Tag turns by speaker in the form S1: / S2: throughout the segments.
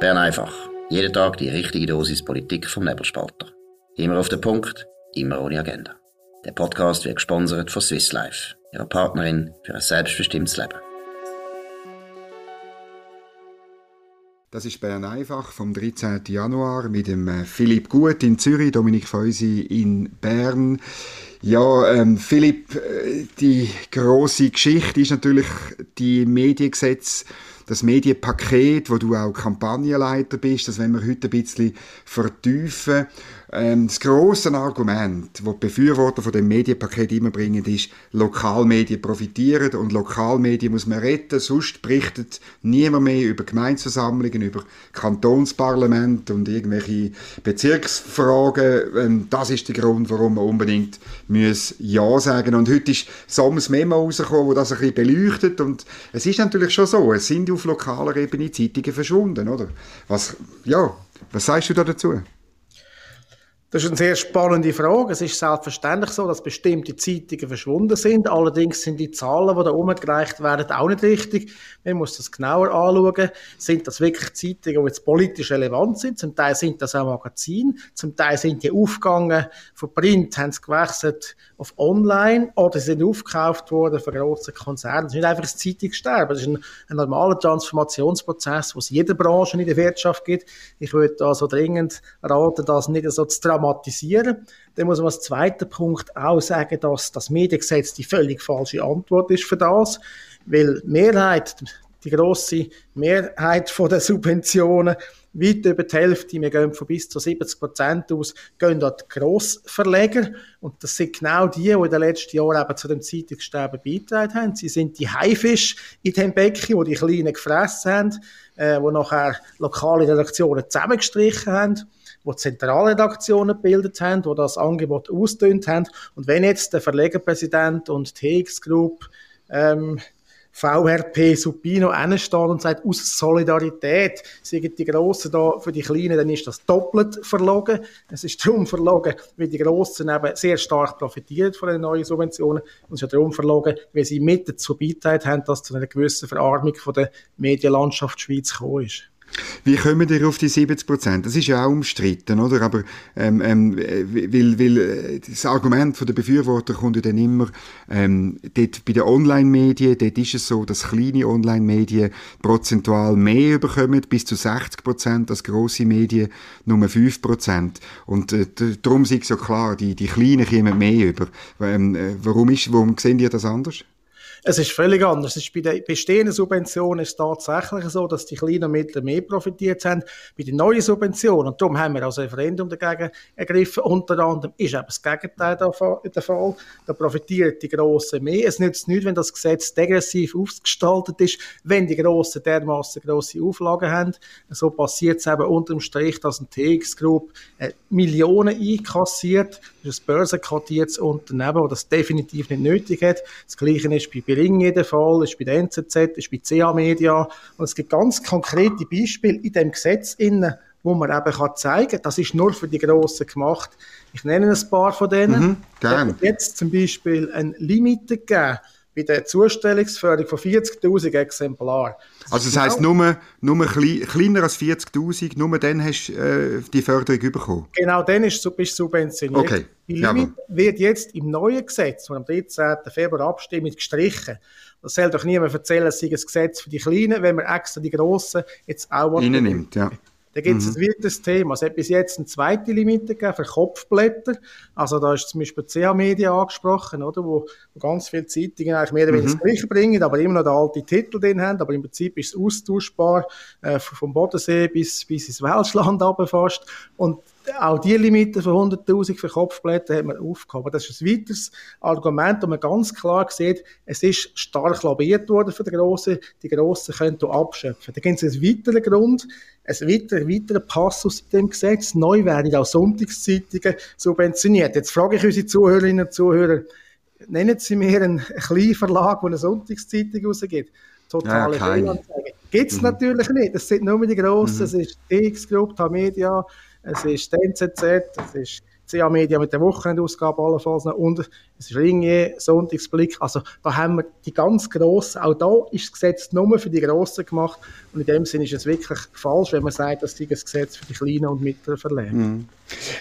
S1: Bern einfach. Jeden Tag die richtige Dosis Politik vom Nebelspalter. Immer auf den Punkt, immer ohne Agenda. Der Podcast wird gesponsert von Swiss Life, ihrer Partnerin für ein selbstbestimmtes Leben.
S2: Das ist Bern einfach vom 13. Januar mit dem äh, Philipp Gut in Zürich, Dominik Feusi in Bern. Ja, ähm, Philipp, äh, die große Geschichte ist natürlich die Mediengesetze das Medienpaket, wo du auch Kampagnenleiter bist, das wenn wir heute ein bisschen vertiefen. Ähm, das grosse Argument, das die Befürworter von dem Medienpaket immer bringen, ist, Lokalmedien profitieren und Lokalmedien muss man retten, sonst berichtet niemand mehr über Gemeindeversammlungen, über Kantonsparlament und irgendwelche Bezirksfragen. Ähm, das ist der Grund, warum man unbedingt muss Ja sagen Und heute ist Sommers Memo rausgekommen, wo das ein bisschen beleuchtet und es ist natürlich schon so, es sind auf lokaler Ebene Zeitungen verschwunden, oder? Was, ja, was sagst du da dazu?
S3: Das ist eine sehr spannende Frage. Es ist selbstverständlich so, dass bestimmte Zeitungen verschwunden sind. Allerdings sind die Zahlen, die da umgereicht werden, auch nicht richtig. Man muss das genauer anschauen. Sind das wirklich Zeitungen, die jetzt politisch relevant sind? Zum Teil sind das auch Magazine. Zum Teil sind die aufgegangen von Print, haben sie gewechselt auf Online oder sind aufgekauft worden von grossen Konzernen. Das ist nicht einfach ein Zeitungssterben. Das ist ein, ein normaler Transformationsprozess, den es in jeder Branche in der Wirtschaft gibt. Ich würde also dringend raten, das nicht so zu dramatisieren. Dann muss man als zweiten Punkt auch sagen, dass das Mediengesetz die völlig falsche Antwort ist für das, weil Mehrheit, die große Mehrheit von der Subventionen, weit über die Hälfte, wir gehen von bis zu 70 Prozent aus, gehen an die Grossverleger. Und das sind genau die, die in den letzten Jahren eben zu dem Zeitungssterben beigetragen haben. Sie sind die Haifisch in dem Becken, die die Kleinen gefressen haben, äh, die nachher lokale Redaktionen zusammengestrichen haben die Zentralredaktionen gebildet haben, die das Angebot ausdünnt haben. Und wenn jetzt der Verlegerpräsident und TX Group ähm, VRP Supino steht und sagt, aus Solidarität sind die Grossen da für die Kleinen, dann ist das doppelt verlogen. Es ist darum verlogen, weil die Grossen eben sehr stark profitieren von den neuen Subventionen und es ist darum verlogen, weil sie mit dazu beitragen haben, dass zu einer gewissen Verarmung von der Medienlandschaft Schweiz gekommen ist.
S2: Wie kommen ihr auf die 70 Prozent? Das ist ja auch umstritten, oder? Aber ähm, ähm, weil, weil äh, das Argument der Befürworter kommt ja dann immer, ähm, dort bei den Online-Medien, dort ist es so, dass kleine Online-Medien prozentual mehr bekommen, bis zu 60 Prozent, als grosse Medien nur 5 Prozent. Und äh, darum ist es ja klar, die, die Kleinen kommen mehr über. Ähm, äh, warum, ist, warum sehen ihr das anders?
S3: Es ist völlig anders. Es ist bei den bestehenden Subventionen ist tatsächlich so, dass die kleinen und mittleren mehr profitiert haben. Bei den neuen Subventionen, und darum haben wir als Referendum dagegen ergriffen, unter anderem ist eben das Gegenteil der Fall. Da profitieren die Grossen mehr. Es nützt nichts, wenn das Gesetz degressiv ausgestaltet ist, wenn die Grossen dermaßen grosse Auflagen haben. So passiert es eben unter dem Strich, dass ein TX Group äh, Millionen einkassiert. Das ist ein börsenkotiertes Unternehmen, das das definitiv nicht nötig hat. Das Gleiche ist bei Ring jeden Fall, ist bei der NZZ, ist bei CA Media. Und es gibt ganz konkrete Beispiele in dem Gesetz innen, wo man eben kann zeigen kann, das ist nur für die Grossen gemacht. Ich nenne ein paar von denen. Mhm, gerne. Jetzt zum Beispiel ein Limit gegeben bei der Zustellungsförderung von 40.000 Exemplaren.
S2: Also das heisst, nur, nur klein, kleiner als 40'000, nur dann hast du äh, die Förderung bekommen?
S3: Genau, dann ist, bist du subventioniert.
S2: Okay.
S3: Die Limit ja, wird jetzt im neuen Gesetz, das am 13. Februar abstimmt, gestrichen. Das soll doch niemand erzählen, es sei ein Gesetz für die Kleinen, wenn man extra die Grossen jetzt auch...
S2: Reinnimmt, ja.
S3: Da gibt es mhm. ein weiteres Thema. Es hat bis jetzt eine zweite Limite gegeben für Kopfblätter. Also da ist zum Beispiel CH Media angesprochen, oder? Wo, wo ganz viele Zeitungen eigentlich mehr oder weniger mhm. das Gleiche bringen, aber immer noch den alten Titel drin haben. Aber im Prinzip ist es austauschbar, äh, vom Bodensee bis, bis ins Welschland fast. Und auch die Limite von 100.000 für Kopfblätter hat man aufgehoben. Das ist ein weiteres Argument, wo man ganz klar sieht, es ist stark lobbyiert worden für die Grossen. Die Grossen können hier abschöpfen. Da gibt es einen weiteren Grund, ein weiterer, weiterer Passus in dem Gesetz. Neu werden auch Sonntagszeitungen subventioniert. Jetzt frage ich unsere Zuhörerinnen und Zuhörer, nennen Sie mir einen kleinen Verlag, der eine Sonntagszeitung rausgibt. Totale ja, Fehlanzeige. Gibt es mhm. natürlich nicht. Es sind nur die Grossen. Mhm. Es ist die X-Group, Media, es ist die NZZ, es ist CA Media mit der Wochenendausgabe allenfalls noch und es ist Ringier, Sonntagsblick, also da haben wir die ganz grossen, auch da ist das Gesetz nur für die Grossen gemacht und in dem Sinne ist es wirklich falsch, wenn man sagt, dass das Gesetz für die Kleinen und Mittleren verlegt. Mhm.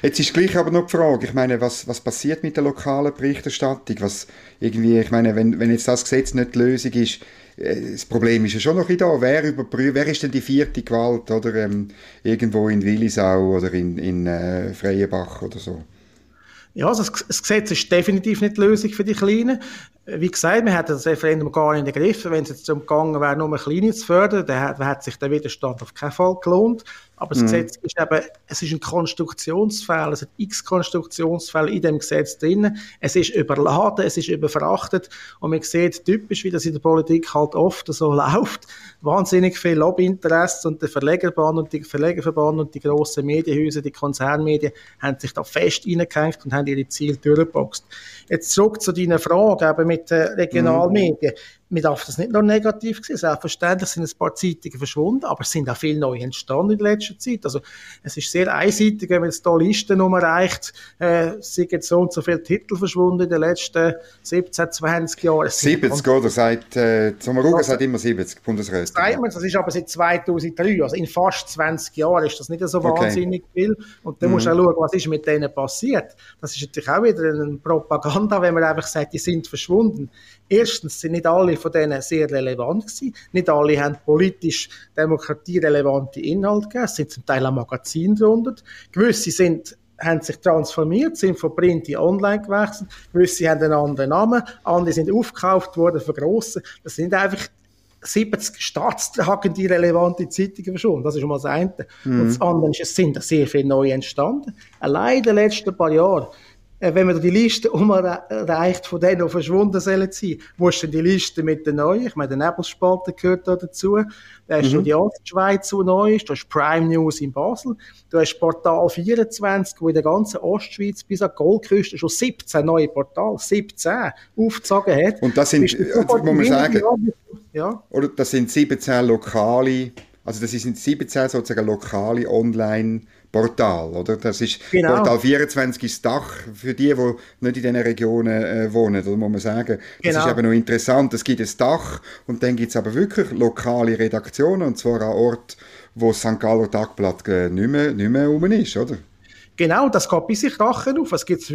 S2: Jetzt ist gleich aber noch die Frage, ich meine, was, was passiert mit der lokalen Berichterstattung? Was irgendwie, ich meine, wenn, wenn jetzt das Gesetz nicht die Lösung ist, das Problem ist ja schon noch da. Wer, wer ist denn die vierte Gewalt oder ähm, irgendwo in Willisau oder in, in äh, Freienbach oder so?
S3: Ja, also das Gesetz ist definitiv nicht die Lösung für die Kleinen. Wie gesagt, wir hätten das Referendum gar nicht in den Griff. Wenn es jetzt darum gegangen wäre, nur Kleine zu fördern, dann hat sich der Widerstand auf keinen Fall gelohnt. Aber das mhm. Gesetz ist eben, es ist ein Konstruktionsfehler, es hat x Konstruktionsfälle in dem Gesetz drin. Es ist überladen, es ist überfrachtet und man sieht typisch, wie das in der Politik halt oft so läuft, wahnsinnig viel Lobbyinteresse und der Verlegerband und die Verlegerverband und die grossen Medienhäuser, die Konzernmedien haben sich da fest reingehängt und haben ihre Ziele durchgeboxt. Jetzt zurück zu deiner Frage eben mit den Regionalmedien. Mhm man darf das nicht nur negativ sehen. Selbstverständlich sind ein paar Zeitungen verschwunden, aber es sind auch viele neue entstanden in letzter Zeit. Also, es ist sehr einseitig, wenn man jetzt hier Listen erreicht, äh, sind jetzt so und so viele Titel verschwunden in den letzten 17, 20 Jahren.
S2: 70, oder? Seit, äh, Sommaruga sagt immer 70, Bundesrat.
S3: Das ist aber seit 2003, also in fast 20 Jahren ist das nicht so wahnsinnig okay. viel. Und dann mhm. musst du auch schauen, was ist mit denen passiert. Das ist natürlich auch wieder eine Propaganda, wenn man einfach sagt, die sind verschwunden. Erstens sind nicht alle von denen sehr relevant gewesen. Nicht alle haben politisch demokratierelevante Inhalte gegeben. Es sind zum Teil auch Magazine drunter. Gewisse sind haben sich transformiert, sind von Print in Online gewechselt. Gewisse haben einen anderen Namen, andere sind aufgekauft worden von grossen. Das sind einfach 70 staatstragende relevante Zeitungen verschwunden. Das ist schon mal das eine. Mhm. Und das andere ist, es sind sehr viele neue entstanden. Allein in den letzten paar Jahren wenn man die Liste umreicht von denen, die verschwunden sollen sein, wo ist denn die Liste mit den Neuen? Ich meine, der Nebelspalter gehört da dazu. Da hast mhm. du die Ostschweiz, die neu ist. Du hast Prime News in Basel. Du hast Portal 24, wo in der ganzen Ostschweiz bis an Goldküste schon 17 neue Portale, 17, aufgezogen hat.
S2: Und das sind, also, muss man sagen, ja? oder das sind 17 lokale, also das sind 17 sozusagen lokale Online- Portal, oder? Das ist, genau. Portal 24 ist das Dach für die, die nicht in diesen Regionen äh, wohnen, oder muss man sagen. Das genau. ist eben noch interessant. Es gibt ein Dach und dann gibt es aber wirklich lokale Redaktionen, und zwar an Orten, wo das St. Galler Tagblatt äh, nicht, mehr, nicht mehr rum ist, oder?
S3: Genau, das geht bis sich Rachen auf. Es gibt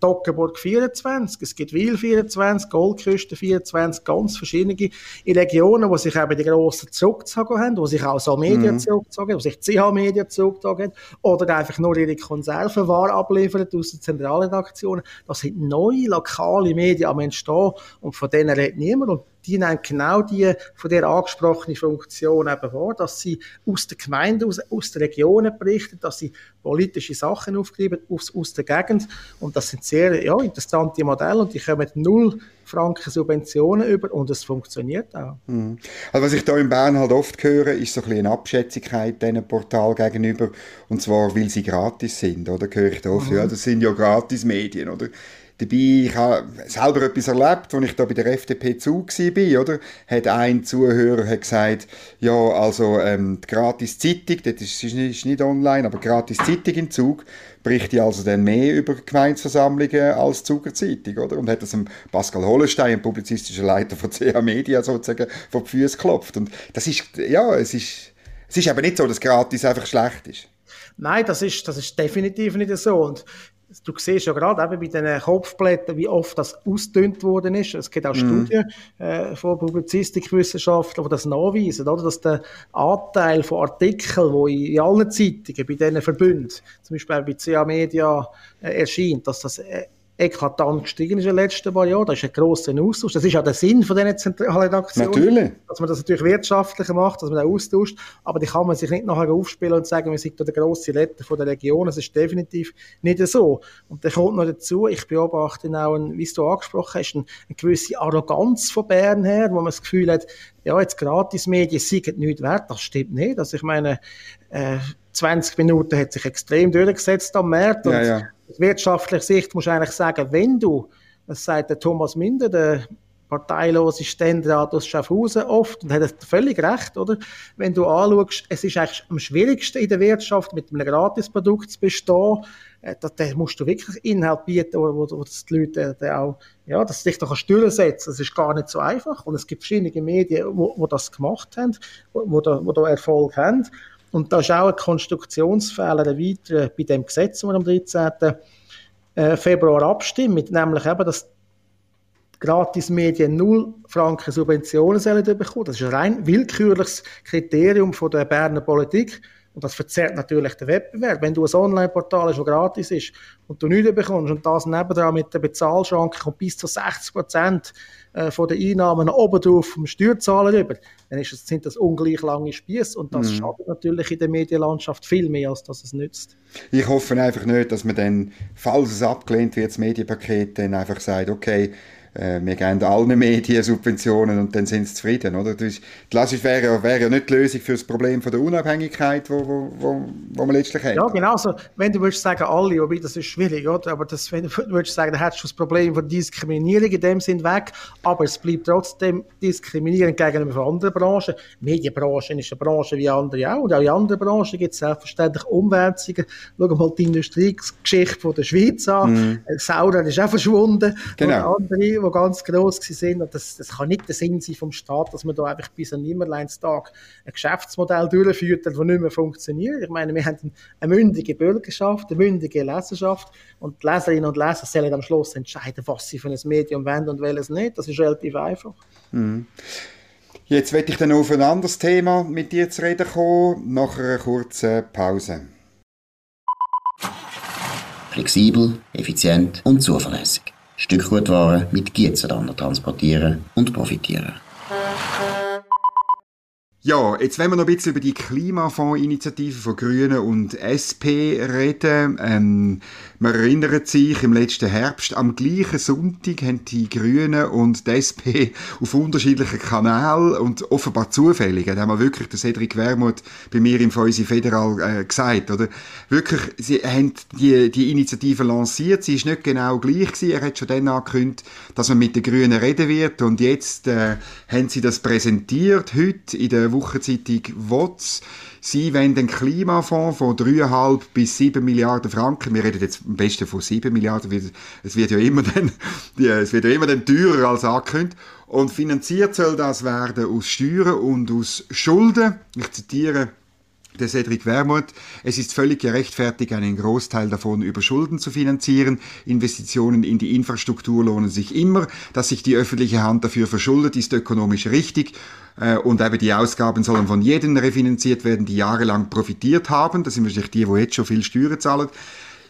S3: Toggenburg 24, es gibt Wil 24, Goldküste 24, ganz verschiedene Regionen, wo sich eben die Grossen zurückgezogen haben, wo sich auch so Medien mhm. zurückgezogen haben, wo sich CH-Medien zurückgezogen haben, oder einfach nur ihre Konservenware abliefern aus den Zentralredaktionen. Das sind neue lokale Medien am Entstehen und von denen redet niemand. Und die nehmen genau die von der angesprochenen Funktion eben wahr, dass sie aus der Gemeinde, aus, aus der Regionen berichten, dass sie politische Sachen aufgreifen aus, aus der Gegend und das sind sehr ja, interessante Modelle und die kommen null Franken Subventionen über und es funktioniert auch.
S2: Mhm. Also was ich da in Bern halt oft höre, ist so ein bisschen eine Abschätzigkeit diesen Portal gegenüber und zwar, weil sie gratis sind, oder? Höre ich da oft, mhm. ja, das sind ja gratis Medien, oder? Dabei, ich habe selber etwas erlebt, als ich da bei der FDP zu war, oder? Hat ein Zuhörer hat gesagt, ja, also ähm, die gratis Zeitung, das ist, ist nicht online, aber gratis Zeitung im Zug, berichtet also dann mehr über Gemeindeversammlungen als Zuger Zeitung, oder? Und hat das dem Pascal Hollenstein, publizistischer Leiter von CA Media, sozusagen vor die Füße geklopft. Und das ist, ja, es ist, es ist aber nicht so, dass gratis einfach schlecht ist.
S3: Nein, das ist, das ist definitiv nicht so. Und du siehst ja gerade eben bei diesen Kopfblättern, wie oft das ausgedünnt worden ist. Es gibt auch mm. Studien äh, von Publizistikwissenschaftlern, die das nachweisen, oder? dass der Anteil von Artikeln, die in allen Zeitungen, bei diesen Verbünden, zum Beispiel bei CA Media äh, erscheint, dass das äh, eklatant gestiegen ist in den letzten paar Jahren. Das ist ein grosser Austausch. Das ist ja der Sinn von diesen Zentralredaktionen.
S2: Natürlich.
S3: Dass man das natürlich wirtschaftlicher macht, dass man den austauscht. Aber die kann man sich nicht nachher aufspielen und sagen, wir sind der grosse Letter von der Region. Das ist definitiv nicht so. Und dann kommt noch dazu, ich beobachte auch, ein, wie du angesprochen hast, eine, eine gewisse Arroganz von Bern her, wo man das Gefühl hat, ja, jetzt Gratismedien sind nichts wert. Das stimmt nicht. Also ich meine, äh, 20 Minuten hat sich extrem durchgesetzt am März. Ja, ja. Wirtschaftlicher Sicht musst du eigentlich sagen, wenn du, das sagt der Thomas Minder, der parteilose Ständerat aus Schaffhausen oft und hat völlig recht, oder? Wenn du anschaust, es ist eigentlich am schwierigsten in der Wirtschaft mit einem Gratisprodukt zu bestehen. Äh, da, da musst du wirklich Inhalt bieten, wo, wo, wo die Leute äh, auch, ja, dass dich da durchsetzen. Das ist gar nicht so einfach. Und es gibt verschiedene Medien, wo das gemacht haben, wo, da, wo da Erfolg haben. Und da ist auch ein Konstruktionsfehler weiter bei dem Gesetz, das wir am 13. Äh, Februar abstimmen, nämlich eben, dass Gratismedien 0 Franken Subventionen sollen bekommen. Das ist ein rein willkürliches Kriterium von der Berner Politik. Und das verzerrt natürlich den Wettbewerb. Wenn du ein Online-Portal hast, das gratis ist und du nichts bekommst und das nebendran mit der Bezahlschranke kommt bis zu 60 Prozent äh, von den Einnahmen oben drauf vom Steuerzahler über, dann ist das, sind das ungleich lange Spieße und das mhm. schadet natürlich in der Medienlandschaft viel mehr, als dass es nützt.
S2: Ich hoffe einfach nicht, dass man dann, falls es abgelehnt wird, das Medienpaket, dann einfach sagt, okay, äh, wir geben allen Medien Subventionen und dann sind sie zufrieden, oder? Das, das wäre, wäre ja nicht die Lösung für das Problem von der Unabhängigkeit, wo, wo, wo, wo man letztlich hat.
S3: Ja, genau so. Wenn du würdest sagen, alle, wobei das ist schwierig, oder? Aber das, wenn du würdest sagen, dann hättest du das Problem von Diskriminierung in dem Sinn weg, aber es bleibt trotzdem diskriminierend gegenüber anderen Branchen. Die Medienbranche ist eine Branche wie andere auch und auch in anderen Branchen gibt es selbstverständlich Umwälzungen. Schau mal die Industriegeschichte von der Schweiz an. Mhm. Saurer ist auch verschwunden.
S2: Genau.
S3: Und andere die ganz gross sind. Und das, das kann nicht der Sinn sein vom Staat, dass man da einfach bis an Nimmerleinstag ein Geschäftsmodell durchführt, das nicht mehr funktioniert. Ich meine, wir haben eine mündige Bürgerschaft, eine mündige Leserschaft und die Leserinnen und Leser sollen am Schluss entscheiden, was sie für ein Medium wollen und welches nicht. Das ist relativ einfach.
S2: Mhm. Jetzt werde ich dann auf ein anderes Thema mit dir zu reden kommen, nach einer kurzen Pause.
S1: Flexibel, effizient und zuverlässig. Stückgutware mit Gietzenlander transportieren und profitieren.
S2: Ja, jetzt wollen wir noch ein bisschen über die Klimafondsinitiative von Grünen und SP reden. Ähm, man erinnert sich, im letzten Herbst, am gleichen Sonntag haben die Grünen und die SP auf unterschiedlichen Kanälen und offenbar zufällig, hat einmal wirklich der Cedric Wermuth bei mir im Feusi Federal äh, gesagt, oder? Wirklich, sie haben die, die Initiative lanciert, sie ist nicht genau gleich gewesen, er hat schon dann angekündigt, dass man mit den Grünen reden wird und jetzt äh, haben sie das präsentiert, heute in der Wochenzeitung WOTS. Sie wollen den Klimafonds von 3,5 bis 7 Milliarden Franken, wir reden jetzt am besten von 7 Milliarden, es wird ja immer dann, es wird ja immer dann teurer als angekündigt. Und finanziert soll das werden aus Steuern und aus Schulden. Ich zitiere der Cedric Wermuth. Es ist völlig gerechtfertigt, einen Großteil davon über Schulden zu finanzieren. Investitionen in die Infrastruktur lohnen sich immer. Dass sich die öffentliche Hand dafür verschuldet, ist ökonomisch richtig. Äh, und eben die Ausgaben sollen von jedem refinanziert werden, die jahrelang profitiert haben. Das sind wahrscheinlich die, die jetzt schon viel Steuern zahlen.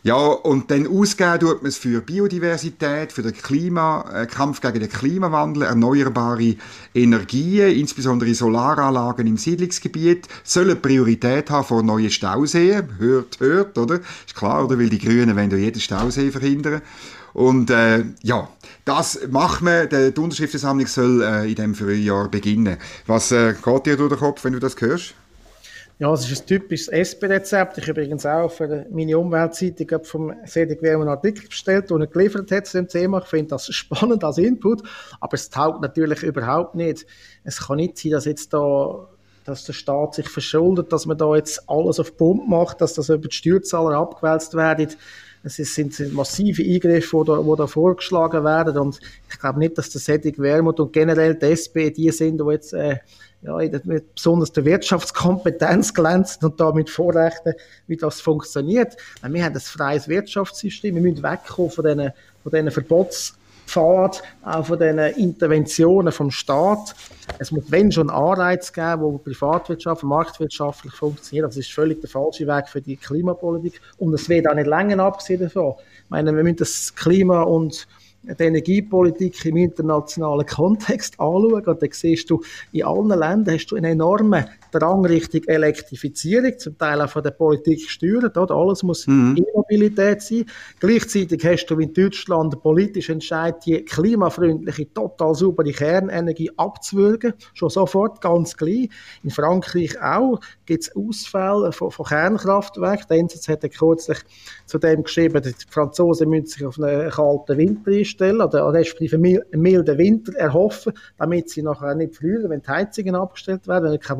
S2: Ja, und dann ausgeben tut man es für Biodiversität, für den Klima, äh, Kampf gegen den Klimawandel, erneuerbare Energien, insbesondere Solaranlagen im Siedlungsgebiet, sollen Priorität haben vor neuen Stauseen. Hört, hört, oder? Ist klar, oder? Weil die Grünen wollen ja jeden Stausee verhindern. Und äh, ja, das macht man. Die Unterschriftensammlung soll äh, in diesem Frühjahr beginnen. Was äh, geht dir durch den Kopf, wenn du das hörst?
S3: Ja, es ist ein typisches SP-Rezept. Ich habe übrigens auch für meine Umweltzeitung vom Wehr einen Artikel bestellt, den er geliefert hat zu dem Thema. Ich finde das spannend als Input, aber es taugt natürlich überhaupt nicht. Es kann nicht sein, dass jetzt da dass der Staat sich verschuldet, dass man da jetzt alles auf Pump macht, dass das über die Steuerzahler abgewälzt wird. Es sind massive Eingriffe, die da, da vorgeschlagen werden. Und ich glaube nicht, dass der Cedric Wermut und generell die SP die sind, die jetzt äh, ja, mit besonders der Wirtschaftskompetenz glänzt und damit Vorrechten, wie das funktioniert. Wir haben ein freies Wirtschaftssystem. Wir müssen wegkommen von diesen, von diesen Verbots Pfad, auch von diesen Interventionen vom Staat. Es muss, wenn schon Anreiz geben, wo Privatwirtschaft, marktwirtschaftlich funktioniert. Das ist völlig der falsche Weg für die Klimapolitik. Und es wird auch nicht länger abgesehen davon. Ich meine, wir müssen das Klima und die Energiepolitik im internationalen Kontext anschauen, und dann siehst du, in allen Ländern hast du einen enormen Drang Richtung Elektrifizierung, zum Teil auch von der Politik gesteuert, oder? alles muss mhm. E-Mobilität sein. Gleichzeitig hast du in Deutschland politisch entscheidet, die klimafreundliche, total saubere Kernenergie abzuwürgen, schon sofort, ganz gleich. In Frankreich auch gibt es Ausfälle von, von Kernkraftwerken. Der NZZ hat kürzlich zu dem geschrieben, die Franzosen müssen sich auf einen kalten Winter einstellen oder respektive einen milden Winter erhoffen, damit sie nachher nicht früher, wenn die Heizungen abgestellt werden, wenn du kein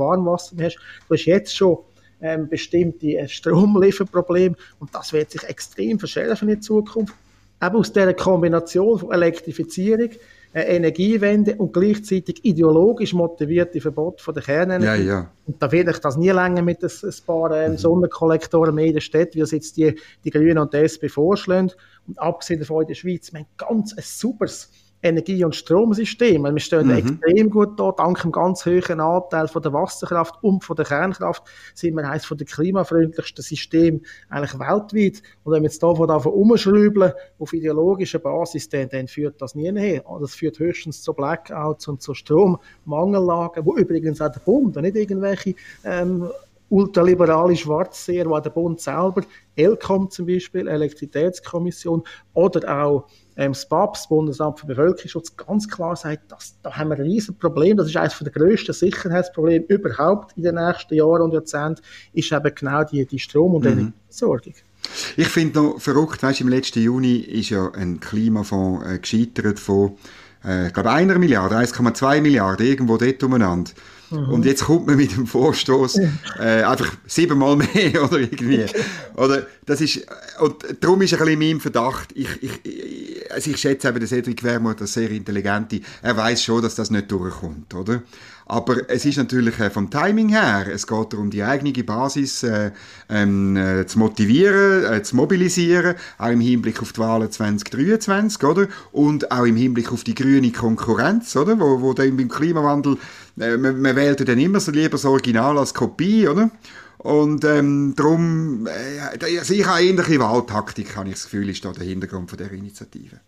S3: Warmwasser mehr hast. Du hast jetzt schon ähm, bestimmte Stromlieferprobleme und das wird sich extrem verschärfen in Zukunft. Eben aus dieser Kombination von Elektrifizierung, eine Energiewende und gleichzeitig ideologisch motivierte Verbot von der Kernenergie. Ja, ja. Und da wird ich das nie länger mit ein, ein paar ähm, mhm. Sonnenkollektoren mehr in der Stadt, wie es jetzt die, die Grünen und die SP vorschlagen. Und abgesehen davon in der Schweiz, wir haben ganz ein superes Energie- und Stromsystem. Wir stehen mhm. extrem gut da, dank dem ganz hohen Anteil von der Wasserkraft und von der Kernkraft sind wir eines der klimafreundlichsten Systeme eigentlich weltweit. Und wenn wir jetzt davon davon umschrauben auf ideologischer Basis, dann, dann führt das nie her. Das führt höchstens zu Blackouts und zu Strommangellagen, wo übrigens auch der Bund, nicht irgendwelche ähm, ultraliberale Schwarzseher, wo der Bund selber, ELCOM zum Beispiel, Elektrizitätskommission oder auch ähm, das das Bundesamt für Bevölkerungsschutz, ganz klar sagt, dass, da haben wir ein riesen Problem, das ist eines der grössten Sicherheitsprobleme überhaupt in den nächsten Jahren und Jahrzehnten, ist eben genau die, die Strom- und mhm. Energieversorgung.
S2: Ich finde noch verrückt, weißt, im letzten Juni ist ja ein Klimafonds äh, gescheitert von, äh, ich glaube, einer Milliarde, 1,2 Milliarden, irgendwo dort umeinander. Mhm. Und jetzt kommt man mit dem Vorstoß äh, einfach siebenmal mehr oder irgendwie. Oder das ist, und darum ist ein bisschen mein Verdacht, ich, ich, also ich schätze eben, der Cedric Wermuth, das sehr intelligente, er weiß schon, dass das nicht durchkommt, oder? Aber es ist natürlich äh, vom Timing her, es geht darum, die eigene Basis äh, ähm, äh, zu motivieren, äh, zu mobilisieren, auch im Hinblick auf die Wahlen 2023, oder? Und auch im Hinblick auf die grüne Konkurrenz, oder? Wo, wo dann beim Klimawandel, äh, man, man wählt dann immer so lieber das Original als Kopie, oder? Und ähm, darum, äh, also ich ähnliche Wahltaktik, habe ich das Gefühl, ist da der Hintergrund von der Initiative.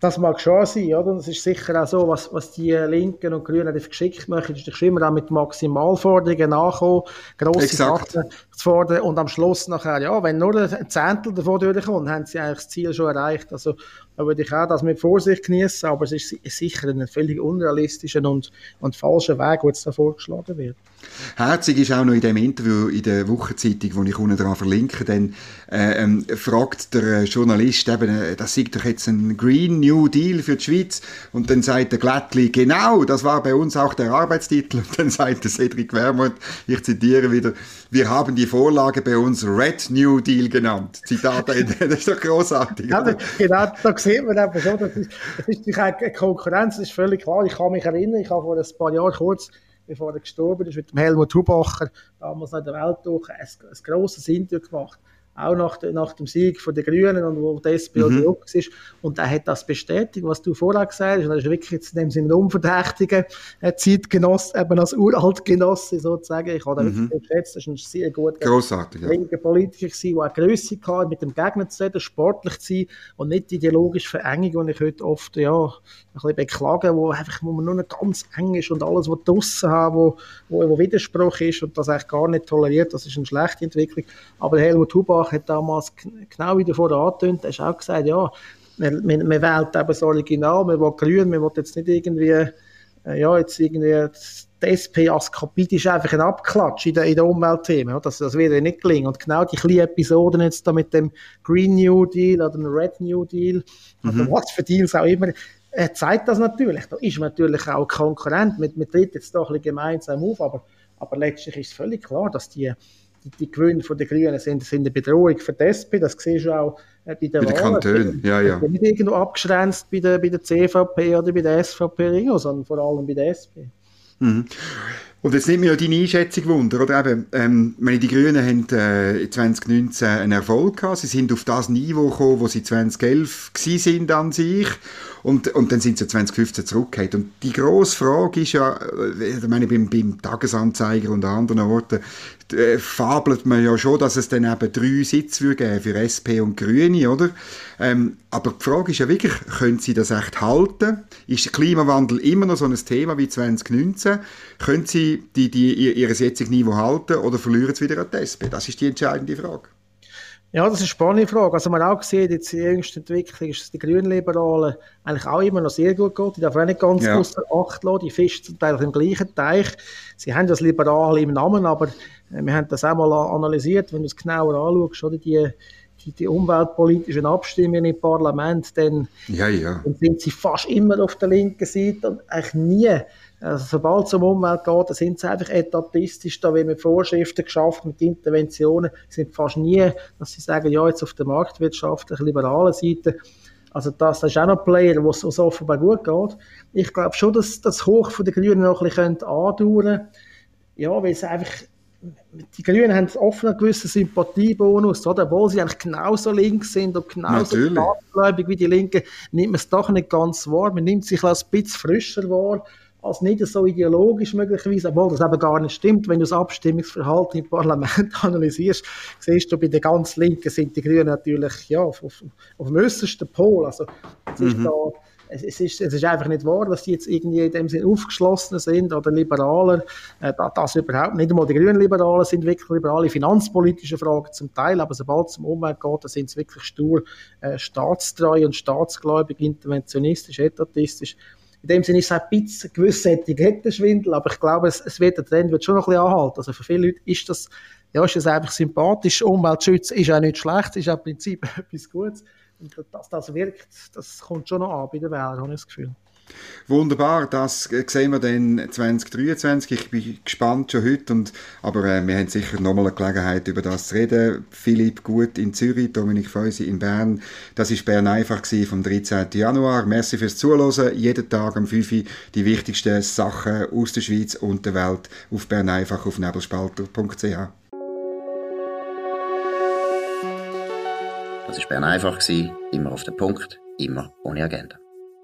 S3: Das mag schon sein, oder? Das ist sicher auch so, was, was die Linken und Grünen geschickt machen, ist doch immer auch mit Maximalforderungen nachkommen, grosse Exakt. Sachen zu fordern und am Schluss nachher, ja, wenn nur ein Zehntel davon durchkommt, haben sie eigentlich das Ziel schon erreicht. Also da würde ich auch das mit Vorsicht genießen, aber es ist sicher ein völlig unrealistischer und, und falscher Weg, der jetzt da vorgeschlagen wird.
S2: Herzig ist auch noch in dem Interview in der Wochenzeitung, wo ich unten dran verlinke, dann äh, ähm, fragt der äh, Journalist eben, äh, das sieht doch jetzt ein Green New Deal für die Schweiz und dann sagt der Glättli, genau, das war bei uns auch der Arbeitstitel und dann sagt der Cedric Wermuth, ich zitiere wieder, wir haben die Vorlage bei uns Red New Deal genannt. Zitat das ist doch großartig.
S3: Ja, genau, da sieht man eben schon, das ist, das ist eine Konkurrenz, das ist völlig klar. Ich kann mich erinnern, ich habe vor ein paar Jahren kurz bevor er gestorben ist, mit dem Helmut Hubacher, damals in der Welt durch, ein, ein grosses Interview gemacht auch nach, nach dem Sieg von den Grünen und wo die SP mhm. Ist. Und er hat das bestätigt, was du vorher gesagt hast. Und er ist wirklich jetzt in dem Sinne unverdächtiger Zeitgenoss, eben als Uraltgenosse sozusagen. Ich habe ihn mhm. wirklich geschätzt. Das ist ein sehr guter
S2: Grossartig,
S3: ja. Politiker gewesen, der auch Grösse hatte, mit dem Gegner zu reden, sportlich zu sein und nicht die ideologische Verengung, die ich heute oft, ja, ein bisschen beklage, wo einfach, wo man nur noch ganz eng ist und alles, was draussen haben, wo, wo, wo Widerspruch ist und das eigentlich gar nicht toleriert, das ist eine schlechte Entwicklung. Aber Helmut Hubach Bach hat damals genau wie davor angetönt, er hat auch gesagt, ja, man, man, man wählt eben das Original, man will grün, man will jetzt nicht irgendwie, äh, ja, jetzt irgendwie, die SP als Kapit ist einfach ein Abklatsch in den, in den Umweltthemen. Das, das wird ja nicht gelingen. Und genau die kleinen Episoden jetzt da mit dem Green New Deal oder dem Red New Deal, mhm. oder was für Deals auch immer, er zeigt das natürlich. Da ist man natürlich auch Konkurrent. Man, man tritt jetzt doch ein bisschen gemeinsam auf, aber, aber letztlich ist völlig klar, dass die die, die Gewinne von den Grünen sind, sind eine Bedrohung für die SP. Das siehst du auch äh, bei den, bei den
S2: Kantonen. Ja, ja.
S3: Nicht irgendwo abgegrenzt bei der, bei der CVP oder bei der SVP, sondern vor allem bei der SP.
S2: Mhm. Und jetzt nimmt mir ja deine Einschätzung Wunder, oder eben, ähm, meine, die Grünen haben äh, 2019 einen Erfolg gehabt, sie sind auf das Niveau gekommen, wo sie 2011 gewesen sind an sich und, und dann sind sie 2015 zurückgekehrt. Und die grosse Frage ist ja, äh, ich meine, beim, beim Tagesanzeiger und an anderen Orten, äh, fabelt man ja schon, dass es dann eben drei Sitze geben für SP und Grüne, oder? Ähm, aber die Frage ist ja wirklich, können sie das echt halten? Ist der Klimawandel immer noch so ein Thema wie 2019? Können sie die, die, ihr, ihr jetziges Niveau halten oder verlieren sie wieder an die SP? Das ist die entscheidende Frage.
S3: Ja, das ist eine spannende Frage. Also man auch sieht, jetzt in der jüngsten Entwicklung ist, dass die Grünliberalen eigentlich auch immer noch sehr gut geht. Die darf auch nicht ganz ja. außer Acht lassen. Die fischen zum Teil im gleichen Teich. Sie haben das Liberale im Namen, aber äh, wir haben das auch mal analysiert, wenn du es genauer anschaust, oder die, die, die umweltpolitischen Abstimmungen im Parlament, dann,
S2: ja, ja.
S3: dann sind sie fast immer auf der linken Seite und eigentlich nie also sobald es um Umwelt geht, sind sie einfach etatistisch, da wird mit Vorschriften geschafft, mit Interventionen, sind fast nie, dass sie sagen, ja, jetzt auf der marktwirtschaftlichen, liberalen Seite, also das, das ist auch noch ein Player, wo es offenbar gut geht. Ich glaube schon, dass das Hoch von den Grünen noch ein bisschen andauern Ja, weil es einfach, die Grünen haben offen einen gewissen Sympathiebonus, oder? Obwohl sie eigentlich genauso links sind und genauso staatsgläubig wie die Linken, nimmt man es doch nicht ganz wahr. Man nimmt sich ein bisschen frischer wahr als nicht so ideologisch möglicherweise, obwohl das eben gar nicht stimmt. Wenn du das Abstimmungsverhalten im Parlament analysierst, siehst du, bei den ganz Linken sind die Grünen natürlich ja, auf, auf, auf dem äußersten Pol. Also, es, ist mhm. da, es, es, ist, es ist einfach nicht wahr, dass die jetzt irgendwie in dem Sinne aufgeschlossener sind oder liberaler. Äh, das überhaupt nicht. Einmal die grünen Liberalen sind wirklich liberale finanzpolitische Fragen zum Teil, aber sobald es um Umwelt geht, sind sie wirklich stur äh, staatstreu und staatsgläubig, interventionistisch, etatistisch in dem Sinne ist es ein bisschen gewisser Etikettenschwindel, aber ich glaube, es, es wird, der Trend wird schon noch ein bisschen anhalten. Also für viele Leute ist das, ja, ist das einfach sympathisch. Umweltschutz ist auch nicht schlecht, ist auch im Prinzip etwas Gutes. Und dass das wirkt, das kommt schon noch an bei den Wählern, habe ich das Gefühl.
S2: Wunderbar, das sehen wir dann 2023. Ich bin gespannt schon heute, und, aber äh, wir haben sicher nochmal eine Gelegenheit, über das zu reden. Philipp Gut in Zürich, Dominik Feusi in Bern. Das ist Bern einfach vom 13. Januar. Merci fürs Zuhören. Jeden Tag am 5 Uhr die wichtigsten Sachen aus der Schweiz und der Welt auf Bern einfach auf nebelspalter.ch.
S1: Das war Bern einfach, immer auf den Punkt, immer ohne Agenda